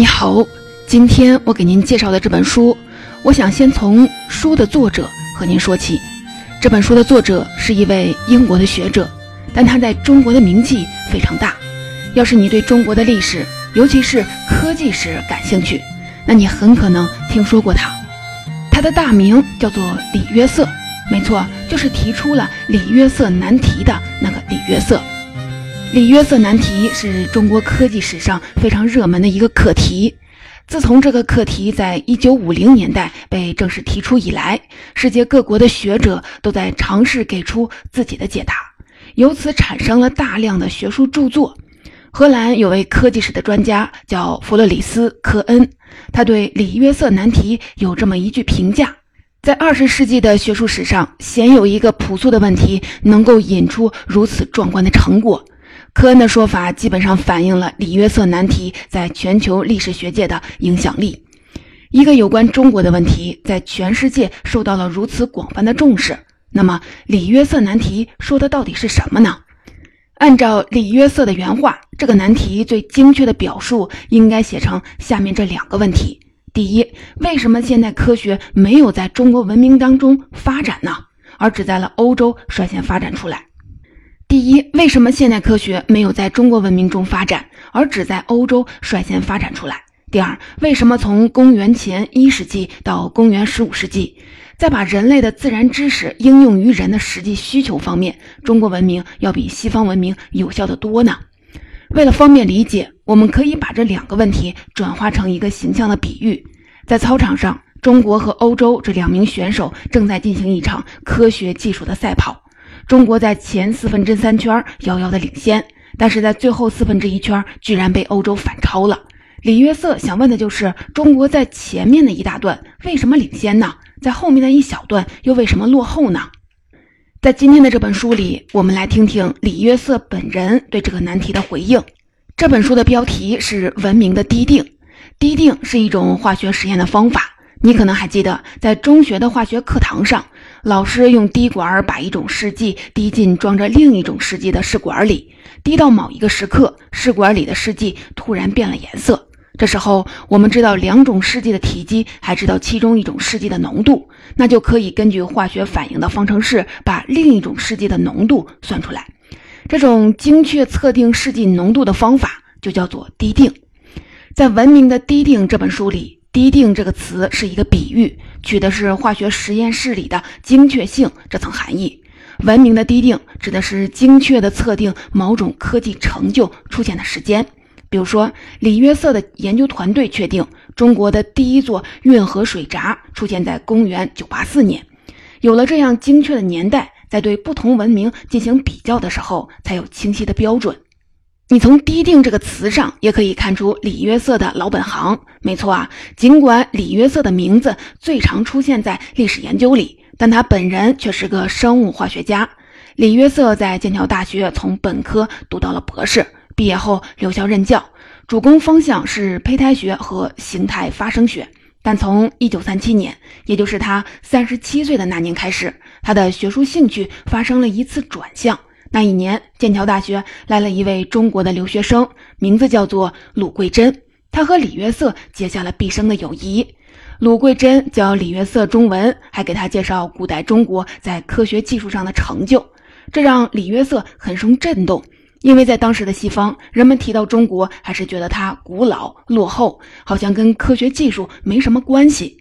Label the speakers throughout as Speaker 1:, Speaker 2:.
Speaker 1: 你好，今天我给您介绍的这本书，我想先从书的作者和您说起。这本书的作者是一位英国的学者，但他在中国的名气非常大。要是你对中国的历史，尤其是科技史感兴趣，那你很可能听说过他。他的大名叫做李约瑟，没错，就是提出了李约瑟难题的那个李约瑟。李约瑟难题是中国科技史上非常热门的一个课题。自从这个课题在一九五零年代被正式提出以来，世界各国的学者都在尝试给出自己的解答，由此产生了大量的学术著作。荷兰有位科技史的专家叫弗洛里斯·科恩，他对李约瑟难题有这么一句评价：在二十世纪的学术史上，鲜有一个朴素的问题能够引出如此壮观的成果。科恩的说法基本上反映了李约瑟难题在全球历史学界的影响力。一个有关中国的问题在全世界受到了如此广泛的重视，那么李约瑟难题说的到底是什么呢？按照李约瑟的原话，这个难题最精确的表述应该写成下面这两个问题：第一，为什么现代科学没有在中国文明当中发展呢？而只在了欧洲率先发展出来？第一，为什么现代科学没有在中国文明中发展，而只在欧洲率先发展出来？第二，为什么从公元前一世纪到公元十五世纪，在把人类的自然知识应用于人的实际需求方面，中国文明要比西方文明有效的多呢？为了方便理解，我们可以把这两个问题转化成一个形象的比喻：在操场上，中国和欧洲这两名选手正在进行一场科学技术的赛跑。中国在前四分之三圈遥遥的领先，但是在最后四分之一圈居然被欧洲反超了。李约瑟想问的就是：中国在前面的一大段为什么领先呢？在后面的一小段又为什么落后呢？在今天的这本书里，我们来听听李约瑟本人对这个难题的回应。这本书的标题是《文明的滴定》，滴定是一种化学实验的方法。你可能还记得，在中学的化学课堂上。老师用滴管把一种试剂滴进装着另一种试剂的试管里，滴到某一个时刻，试管里的试剂突然变了颜色。这时候，我们知道两种试剂的体积，还知道其中一种试剂的浓度，那就可以根据化学反应的方程式，把另一种试剂的浓度算出来。这种精确测定试剂浓度的方法就叫做滴定。在《文明的滴定》这本书里。滴定这个词是一个比喻，取的是化学实验室里的精确性这层含义。文明的滴定指的是精确的测定某种科技成就出现的时间。比如说，李约瑟的研究团队确定中国的第一座运河水闸出现在公元984年。有了这样精确的年代，在对不同文明进行比较的时候，才有清晰的标准。你从“滴定”这个词上也可以看出李约瑟的老本行。没错啊，尽管李约瑟的名字最常出现在历史研究里，但他本人却是个生物化学家。李约瑟在剑桥大学从本科读到了博士，毕业后留校任教，主攻方向是胚胎学和形态发生学。但从1937年，也就是他37岁的那年开始，他的学术兴趣发生了一次转向。那一年，剑桥大学来了一位中国的留学生，名字叫做鲁桂珍。他和李约瑟结下了毕生的友谊。鲁桂珍教李约瑟中文，还给他介绍古代中国在科学技术上的成就，这让李约瑟很受震动。因为在当时的西方，人们提到中国，还是觉得它古老落后，好像跟科学技术没什么关系。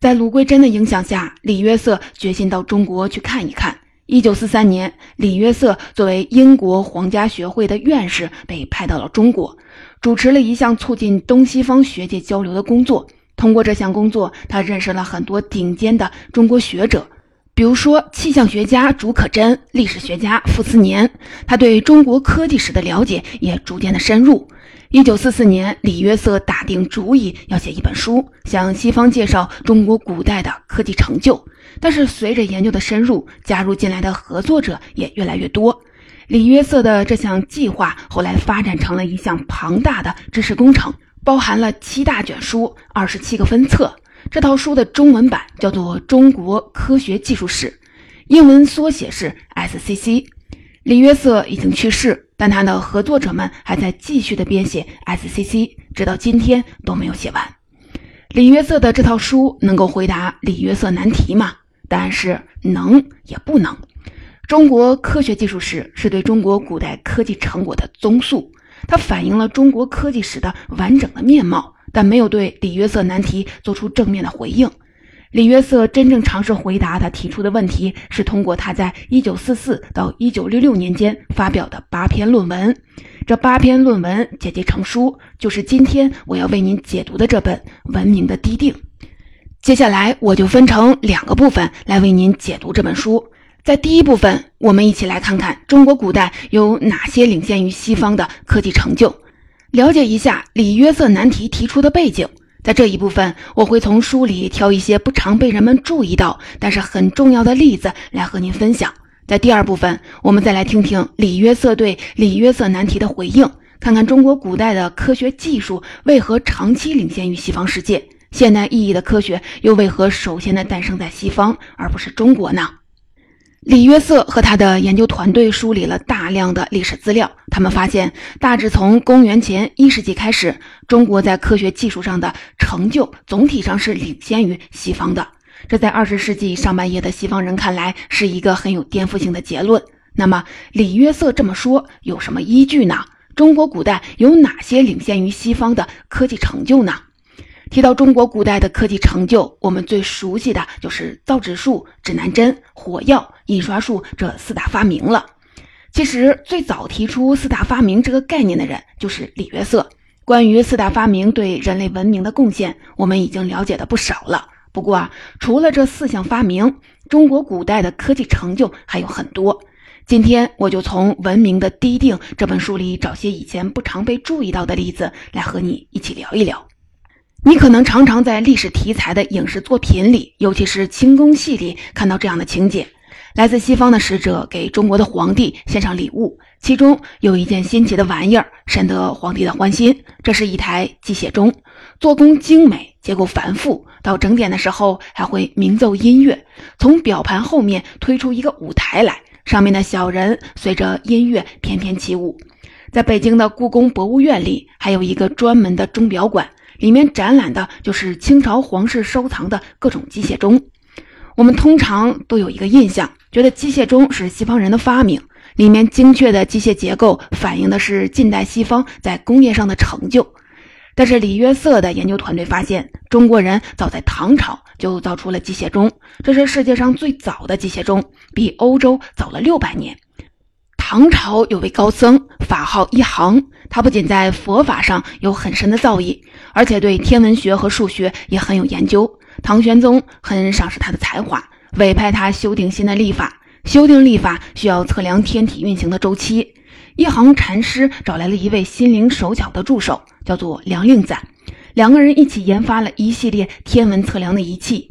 Speaker 1: 在鲁桂珍的影响下，李约瑟决心到中国去看一看。一九四三年，李约瑟作为英国皇家学会的院士，被派到了中国，主持了一项促进东西方学界交流的工作。通过这项工作，他认识了很多顶尖的中国学者，比如说气象学家竺可桢、历史学家傅斯年。他对中国科技史的了解也逐渐的深入。一九四四年，李约瑟打定主意要写一本书，向西方介绍中国古代的科技成就。但是随着研究的深入，加入进来的合作者也越来越多。李约瑟的这项计划后来发展成了一项庞大的知识工程，包含了七大卷书、二十七个分册。这套书的中文版叫做《中国科学技术史》，英文缩写是 SCC。李约瑟已经去世。但他的合作者们还在继续的编写 SCC，直到今天都没有写完。李约瑟的这套书能够回答李约瑟难题吗？答案是能也不能。中国科学技术史是对中国古代科技成果的综述，它反映了中国科技史的完整的面貌，但没有对李约瑟难题做出正面的回应。李约瑟真正尝试回答他提出的问题，是通过他在1944到1966年间发表的八篇论文。这八篇论文结集成书，就是今天我要为您解读的这本《文明的低定》。接下来我就分成两个部分来为您解读这本书。在第一部分，我们一起来看看中国古代有哪些领先于西方的科技成就，了解一下李约瑟难题提出的背景。在这一部分，我会从书里挑一些不常被人们注意到，但是很重要的例子来和您分享。在第二部分，我们再来听听李约瑟对李约瑟难题的回应，看看中国古代的科学技术为何长期领先于西方世界，现代意义的科学又为何首先的诞生在西方而不是中国呢？李约瑟和他的研究团队梳理了大量的历史资料，他们发现，大致从公元前一世纪开始，中国在科学技术上的成就总体上是领先于西方的。这在二十世纪上半叶的西方人看来是一个很有颠覆性的结论。那么，李约瑟这么说有什么依据呢？中国古代有哪些领先于西方的科技成就呢？提到中国古代的科技成就，我们最熟悉的就是造纸术、指南针、火药、印刷术这四大发明了。其实，最早提出四大发明这个概念的人就是李约瑟。关于四大发明对人类文明的贡献，我们已经了解的不少了。不过啊，除了这四项发明，中国古代的科技成就还有很多。今天我就从《文明的低定》这本书里找些以前不常被注意到的例子来和你一起聊一聊。你可能常常在历史题材的影视作品里，尤其是清宫戏里看到这样的情节：来自西方的使者给中国的皇帝献上礼物，其中有一件新奇的玩意儿，深得皇帝的欢心。这是一台机械钟，做工精美，结构繁复。到整点的时候，还会鸣奏音乐。从表盘后面推出一个舞台来，上面的小人随着音乐翩翩起舞。在北京的故宫博物院里，还有一个专门的钟表馆，里面展览的就是清朝皇室收藏的各种机械钟。我们通常都有一个印象，觉得机械钟是西方人的发明，里面精确的机械结构反映的是近代西方在工业上的成就。但是李约瑟的研究团队发现，中国人早在唐朝就造出了机械钟，这是世界上最早的机械钟，比欧洲早了六百年。唐朝有位高僧，法号一行，他不仅在佛法上有很深的造诣，而且对天文学和数学也很有研究。唐玄宗很赏识他的才华，委派他修订新的历法。修订历法需要测量天体运行的周期。一行禅师找来了一位心灵手巧的助手，叫做梁令赞。两个人一起研发了一系列天文测量的仪器，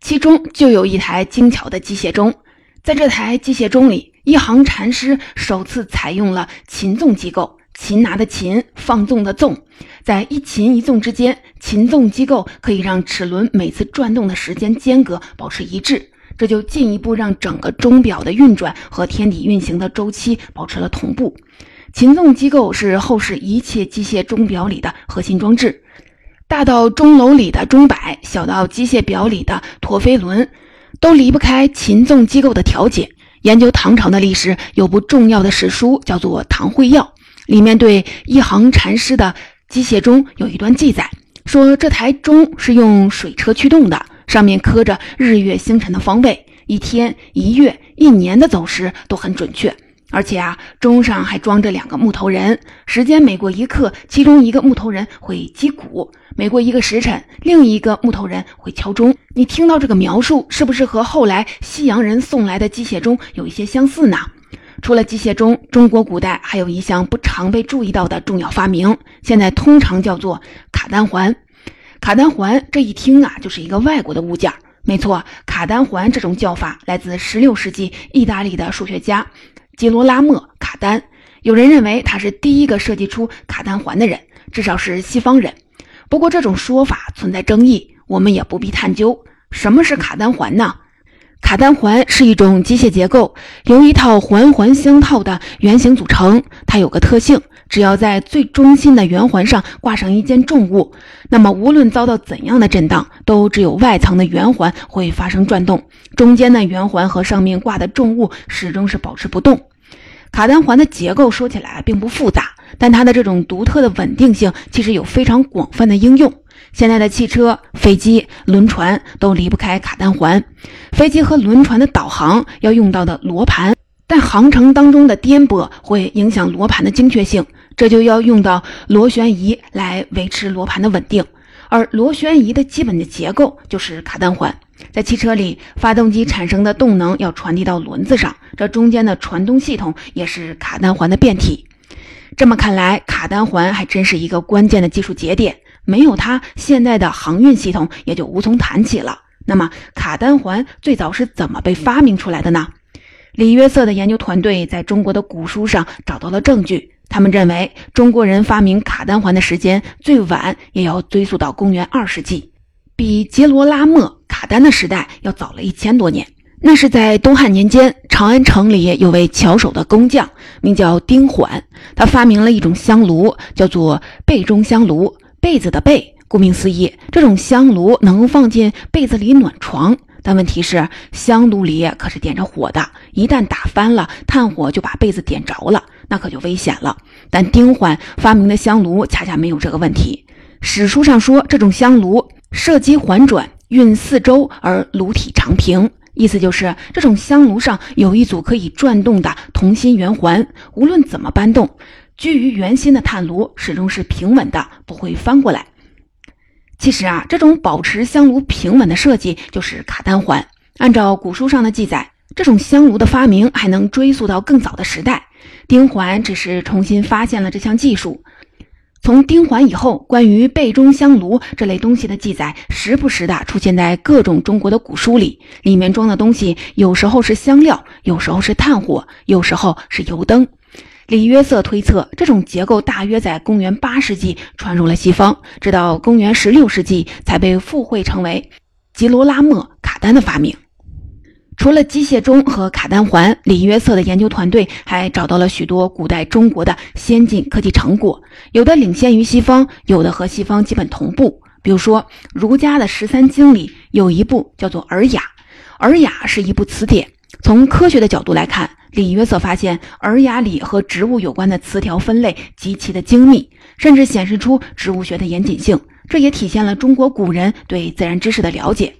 Speaker 1: 其中就有一台精巧的机械钟。在这台机械钟里，一行禅师首次采用了琴纵机构，擒拿的擒，放纵的纵，在一擒一纵之间，擒纵机构可以让齿轮每次转动的时间间隔保持一致。这就进一步让整个钟表的运转和天体运行的周期保持了同步。擒纵机构是后世一切机械钟表里的核心装置，大到钟楼里的钟摆，小到机械表里的陀飞轮，都离不开擒纵机构的调节。研究唐朝的历史，有部重要的史书叫做《唐会要》，里面对一行禅师的机械钟有一段记载，说这台钟是用水车驱动的。上面刻着日月星辰的方位，一天、一月、一年的走时都很准确。而且啊，钟上还装着两个木头人，时间每过一刻，其中一个木头人会击鼓；每过一个时辰，另一个木头人会敲钟。你听到这个描述，是不是和后来西洋人送来的机械钟有一些相似呢？除了机械钟，中国古代还有一项不常被注意到的重要发明，现在通常叫做卡丹环。卡丹环这一听啊，就是一个外国的物件。没错，卡丹环这种叫法来自16世纪意大利的数学家吉罗拉莫·卡丹。有人认为他是第一个设计出卡丹环的人，至少是西方人。不过这种说法存在争议，我们也不必探究。什么是卡丹环呢？卡单环是一种机械结构，由一套环环相套的圆形组成。它有个特性，只要在最中心的圆环上挂上一件重物，那么无论遭到怎样的震荡，都只有外层的圆环会发生转动，中间的圆环和上面挂的重物始终是保持不动。卡单环的结构说起来并不复杂，但它的这种独特的稳定性其实有非常广泛的应用。现在的汽车、飞机、轮船都离不开卡单环。飞机和轮船的导航要用到的罗盘，但航程当中的颠簸会影响罗盘的精确性，这就要用到螺旋仪来维持罗盘的稳定。而螺旋仪的基本的结构就是卡单环。在汽车里，发动机产生的动能要传递到轮子上，这中间的传动系统也是卡单环的变体。这么看来，卡单环还真是一个关键的技术节点。没有它，现在的航运系统也就无从谈起了。那么，卡丹环最早是怎么被发明出来的呢？李约瑟的研究团队在中国的古书上找到了证据。他们认为，中国人发明卡丹环的时间最晚也要追溯到公元二世纪，比杰罗拉莫卡丹的时代要早了一千多年。那是在东汉年间，长安城里有位巧手的工匠，名叫丁缓，他发明了一种香炉，叫做被中香炉。被子的被，顾名思义，这种香炉能放进被子里暖床。但问题是，香炉里可是点着火的，一旦打翻了，炭火就把被子点着了，那可就危险了。但丁缓发明的香炉恰恰没有这个问题。史书上说，这种香炉射击环转，运四周而炉体长平，意思就是这种香炉上有一组可以转动的同心圆环，无论怎么搬动。居于圆心的炭炉始终是平稳的，不会翻过来。其实啊，这种保持香炉平稳的设计就是卡单环。按照古书上的记载，这种香炉的发明还能追溯到更早的时代。丁环只是重新发现了这项技术。从丁环以后，关于背中香炉这类东西的记载，时不时的出现在各种中国的古书里。里面装的东西有时候是香料，有时候是炭火，有时候是油灯。李约瑟推测，这种结构大约在公元八世纪传入了西方，直到公元十六世纪才被附会成为吉罗拉莫卡丹的发明。除了机械钟和卡丹环，李约瑟的研究团队还找到了许多古代中国的先进科技成果，有的领先于西方，有的和西方基本同步。比如说，儒家的十三经里有一部叫做《尔雅》，《尔雅》是一部词典。从科学的角度来看。李约瑟发现，《尔雅》里和植物有关的词条分类极其的精密，甚至显示出植物学的严谨性。这也体现了中国古人对自然知识的了解。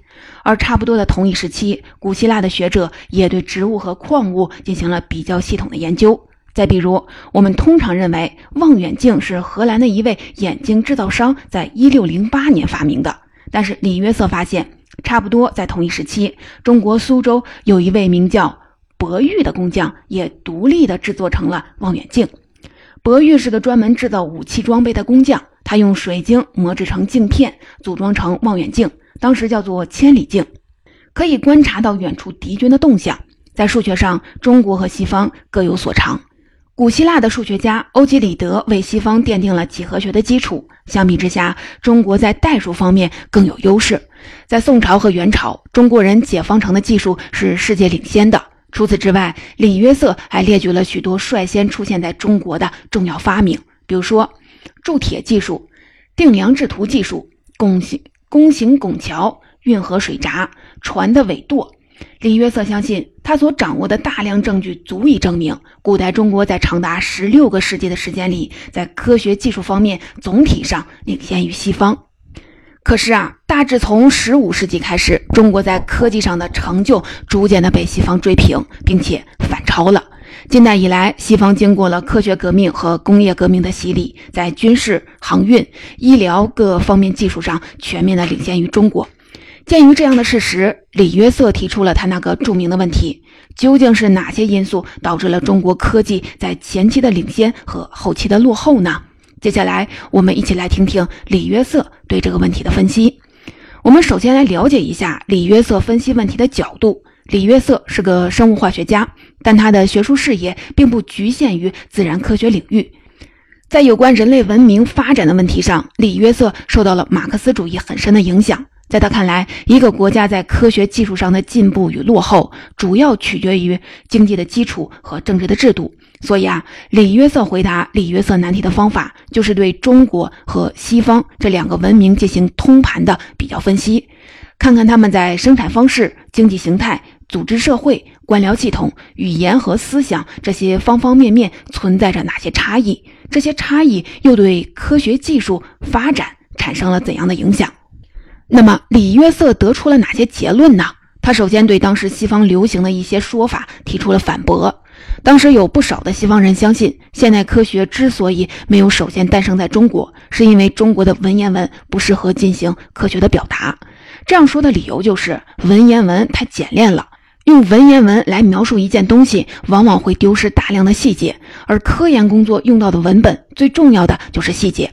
Speaker 1: 而差不多的同一时期，古希腊的学者也对植物和矿物进行了比较系统的研究。再比如，我们通常认为望远镜是荷兰的一位眼镜制造商在一六零八年发明的，但是李约瑟发现，差不多在同一时期，中国苏州有一位名叫。博玉的工匠也独立的制作成了望远镜。博玉是个专门制造武器装备的工匠，他用水晶磨制成镜片，组装成望远镜，当时叫做千里镜，可以观察到远处敌军的动向。在数学上，中国和西方各有所长。古希腊的数学家欧几里得为西方奠定了几何学的基础。相比之下，中国在代数方面更有优势。在宋朝和元朝，中国人解方程的技术是世界领先的。除此之外，李约瑟还列举了许多率先出现在中国的重要发明，比如说铸铁技术、定量制图技术、拱形拱形拱桥、运河水闸、船的尾舵。李约瑟相信，他所掌握的大量证据足以证明，古代中国在长达十六个世纪的时间里，在科学技术方面总体上领先于西方。可是啊，大致从十五世纪开始，中国在科技上的成就逐渐的被西方追平，并且反超了。近代以来，西方经过了科学革命和工业革命的洗礼，在军事、航运、医疗各方面技术上全面的领先于中国。鉴于这样的事实，李约瑟提出了他那个著名的问题：究竟是哪些因素导致了中国科技在前期的领先和后期的落后呢？接下来，我们一起来听听李约瑟对这个问题的分析。我们首先来了解一下李约瑟分析问题的角度。李约瑟是个生物化学家，但他的学术视野并不局限于自然科学领域。在有关人类文明发展的问题上，李约瑟受到了马克思主义很深的影响。在他看来，一个国家在科学技术上的进步与落后，主要取决于经济的基础和政治的制度。所以啊，李约瑟回答李约瑟难题的方法，就是对中国和西方这两个文明进行通盘的比较分析，看看他们在生产方式、经济形态、组织社会、官僚系统、语言和思想这些方方面面存在着哪些差异，这些差异又对科学技术发展产生了怎样的影响。那么，李约瑟得出了哪些结论呢？他首先对当时西方流行的一些说法提出了反驳。当时有不少的西方人相信，现代科学之所以没有首先诞生在中国，是因为中国的文言文不适合进行科学的表达。这样说的理由就是文言文太简练了，用文言文来描述一件东西，往往会丢失大量的细节。而科研工作用到的文本，最重要的就是细节。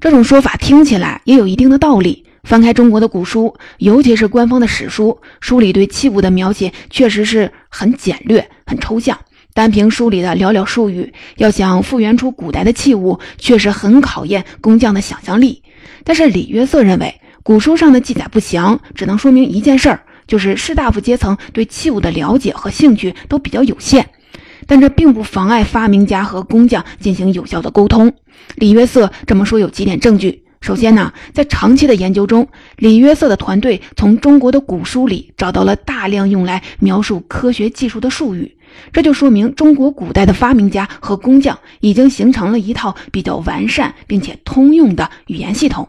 Speaker 1: 这种说法听起来也有一定的道理。翻开中国的古书，尤其是官方的史书，书里对器物的描写确实是很简略、很抽象。单凭书里的寥寥数语，要想复原出古代的器物，确实很考验工匠的想象力。但是李约瑟认为，古书上的记载不详，只能说明一件事儿，就是士大夫阶层对器物的了解和兴趣都比较有限。但这并不妨碍发明家和工匠进行有效的沟通。李约瑟这么说有几点证据。首先呢，在长期的研究中，李约瑟的团队从中国的古书里找到了大量用来描述科学技术的术语，这就说明中国古代的发明家和工匠已经形成了一套比较完善并且通用的语言系统。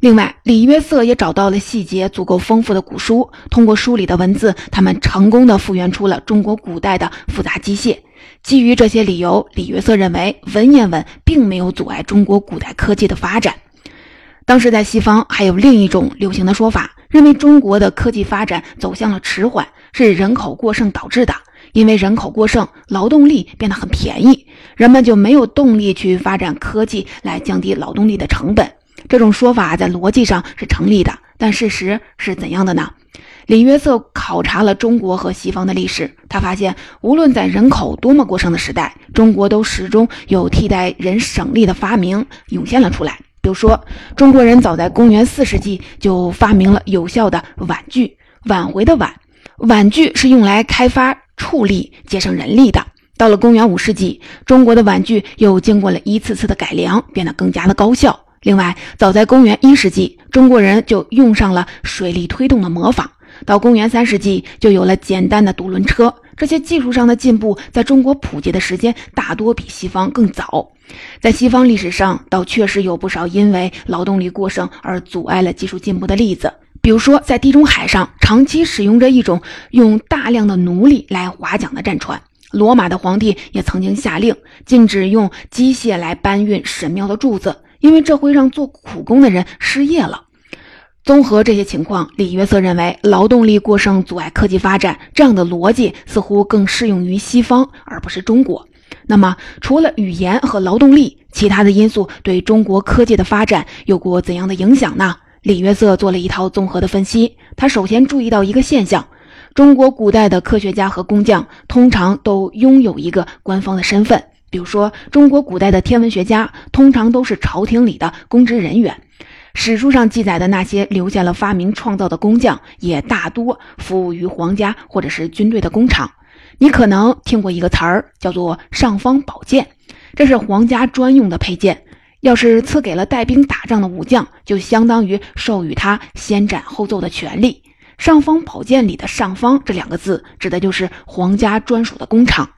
Speaker 1: 另外，李约瑟也找到了细节足够丰富的古书，通过书里的文字，他们成功的复原出了中国古代的复杂机械。基于这些理由，李约瑟认为文言文并没有阻碍中国古代科技的发展。当时在西方还有另一种流行的说法，认为中国的科技发展走向了迟缓，是人口过剩导致的。因为人口过剩，劳动力变得很便宜，人们就没有动力去发展科技来降低劳动力的成本。这种说法在逻辑上是成立的，但事实是怎样的呢？李约瑟考察了中国和西方的历史，他发现，无论在人口多么过剩的时代，中国都始终有替代人省力的发明涌现了出来。比如说，中国人早在公元四世纪就发明了有效的碗具，挽回的碗，碗具是用来开发畜力、节省人力的。到了公元五世纪，中国的碗具又经过了一次次的改良，变得更加的高效。另外，早在公元一世纪，中国人就用上了水力推动的磨坊。到公元三世纪，就有了简单的独轮车。这些技术上的进步，在中国普及的时间大多比西方更早。在西方历史上，倒确实有不少因为劳动力过剩而阻碍了技术进步的例子。比如说，在地中海上长期使用着一种用大量的奴隶来划桨的战船。罗马的皇帝也曾经下令禁止用机械来搬运神庙的柱子，因为这会让做苦工的人失业了。综合这些情况，李约瑟认为劳动力过剩阻碍科技发展这样的逻辑似乎更适用于西方，而不是中国。那么，除了语言和劳动力，其他的因素对中国科技的发展有过怎样的影响呢？李约瑟做了一套综合的分析。他首先注意到一个现象：中国古代的科学家和工匠通常都拥有一个官方的身份，比如说，中国古代的天文学家通常都是朝廷里的公职人员。史书上记载的那些留下了发明创造的工匠，也大多服务于皇家或者是军队的工厂。你可能听过一个词儿，叫做“尚方宝剑”，这是皇家专用的佩剑。要是赐给了带兵打仗的武将，就相当于授予他先斩后奏的权利。尚方宝剑里的“尚方”这两个字，指的就是皇家专属的工厂。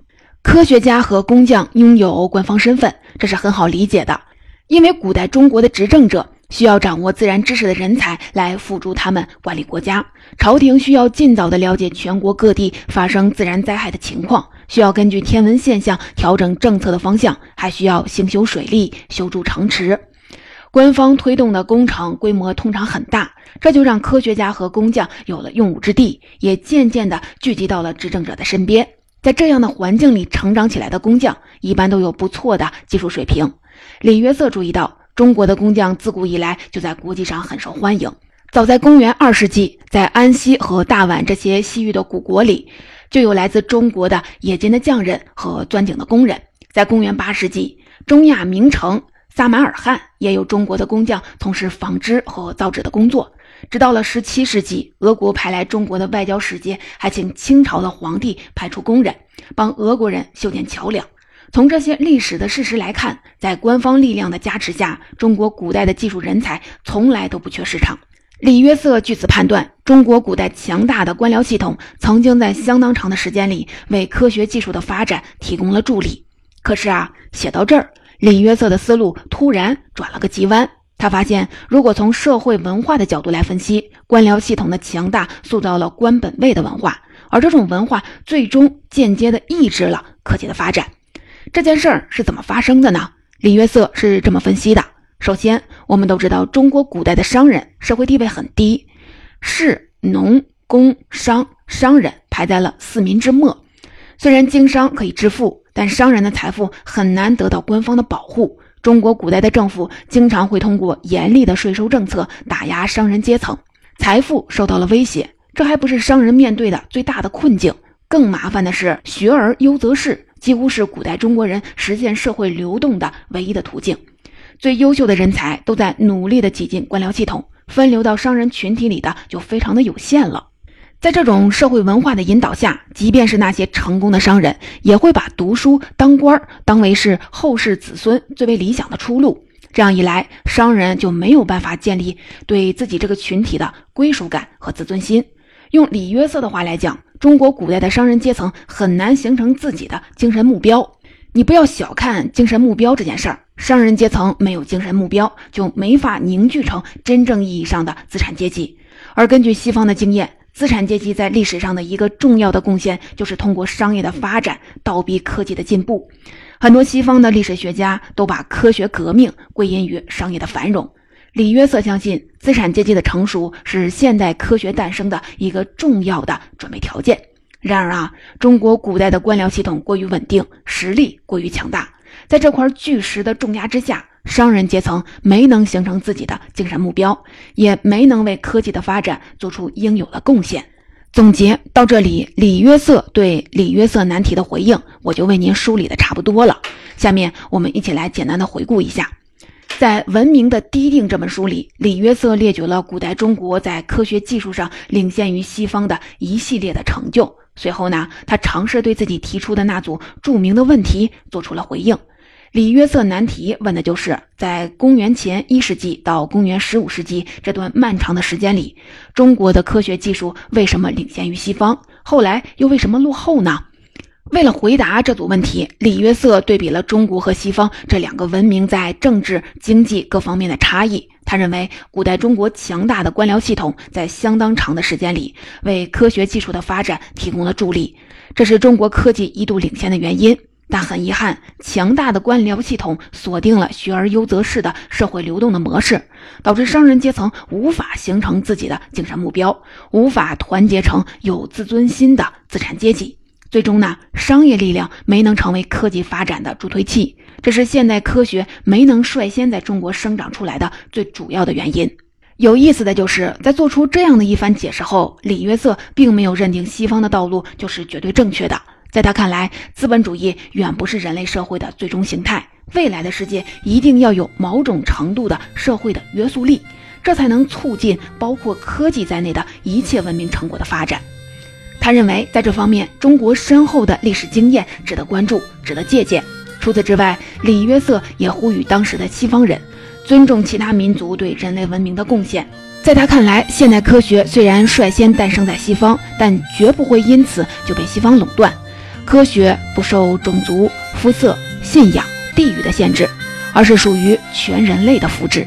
Speaker 1: 科学家和工匠拥有官方身份，这是很好理解的，因为古代中国的执政者。需要掌握自然知识的人才来辅助他们管理国家。朝廷需要尽早的了解全国各地发生自然灾害的情况，需要根据天文现象调整政策的方向，还需要兴修水利、修筑城池。官方推动的工程规模通常很大，这就让科学家和工匠有了用武之地，也渐渐地聚集到了执政者的身边。在这样的环境里成长起来的工匠，一般都有不错的技术水平。李约瑟注意到。中国的工匠自古以来就在国际上很受欢迎。早在公元二世纪，在安息和大宛这些西域的古国里，就有来自中国的冶金的匠人和钻井的工人。在公元八世纪，中亚名城撒马尔罕也有中国的工匠从事纺织和造纸的工作。直到了十七世纪，俄国派来中国的外交使节还请清朝的皇帝派出工人帮俄国人修建桥梁。从这些历史的事实来看，在官方力量的加持下，中国古代的技术人才从来都不缺市场。李约瑟据此判断，中国古代强大的官僚系统曾经在相当长的时间里为科学技术的发展提供了助力。可是啊，写到这儿，李约瑟的思路突然转了个急弯。他发现，如果从社会文化的角度来分析，官僚系统的强大塑造了官本位的文化，而这种文化最终间接的抑制了科技的发展。这件事儿是怎么发生的呢？李约瑟是这么分析的：首先，我们都知道中国古代的商人社会地位很低，士、农、工、商，商人排在了四民之末。虽然经商可以致富，但商人的财富很难得到官方的保护。中国古代的政府经常会通过严厉的税收政策打压商人阶层，财富受到了威胁。这还不是商人面对的最大的困境，更麻烦的是学而优则仕。几乎是古代中国人实现社会流动的唯一的途径。最优秀的人才都在努力的挤进官僚系统，分流到商人群体里的就非常的有限了。在这种社会文化的引导下，即便是那些成功的商人，也会把读书当官当为是后世子孙最为理想的出路。这样一来，商人就没有办法建立对自己这个群体的归属感和自尊心。用李约瑟的话来讲。中国古代的商人阶层很难形成自己的精神目标，你不要小看精神目标这件事儿。商人阶层没有精神目标，就没法凝聚成真正意义上的资产阶级。而根据西方的经验，资产阶级在历史上的一个重要的贡献，就是通过商业的发展倒逼科技的进步。很多西方的历史学家都把科学革命归因于商业的繁荣。李约瑟相信，资产阶级的成熟是现代科学诞生的一个重要的准备条件。然而啊，中国古代的官僚系统过于稳定，实力过于强大，在这块巨石的重压之下，商人阶层没能形成自己的精神目标，也没能为科技的发展做出应有的贡献。总结到这里，李约瑟对李约瑟难题的回应，我就为您梳理的差不多了。下面我们一起来简单的回顾一下。在《文明的低定》这本书里，李约瑟列举了古代中国在科学技术上领先于西方的一系列的成就。随后呢，他尝试对自己提出的那组著名的问题做出了回应。李约瑟难题问的就是，在公元前一世纪到公元十五世纪这段漫长的时间里，中国的科学技术为什么领先于西方？后来又为什么落后呢？为了回答这组问题，李约瑟对比了中国和西方这两个文明在政治、经济各方面的差异。他认为，古代中国强大的官僚系统在相当长的时间里为科学技术的发展提供了助力，这是中国科技一度领先的原因。但很遗憾，强大的官僚系统锁定了学而优则仕的社会流动的模式，导致商人阶层无法形成自己的精神目标，无法团结成有自尊心的资产阶级。最终呢，商业力量没能成为科技发展的助推器，这是现代科学没能率先在中国生长出来的最主要的原因。有意思的就是在做出这样的一番解释后，李约瑟并没有认定西方的道路就是绝对正确的。在他看来，资本主义远不是人类社会的最终形态，未来的世界一定要有某种程度的社会的约束力，这才能促进包括科技在内的一切文明成果的发展。他认为，在这方面，中国深厚的历史经验值得关注，值得借鉴。除此之外，李约瑟也呼吁当时的西方人尊重其他民族对人类文明的贡献。在他看来，现代科学虽然率先诞生在西方，但绝不会因此就被西方垄断。科学不受种族、肤色、信仰、地域的限制，而是属于全人类的福祉。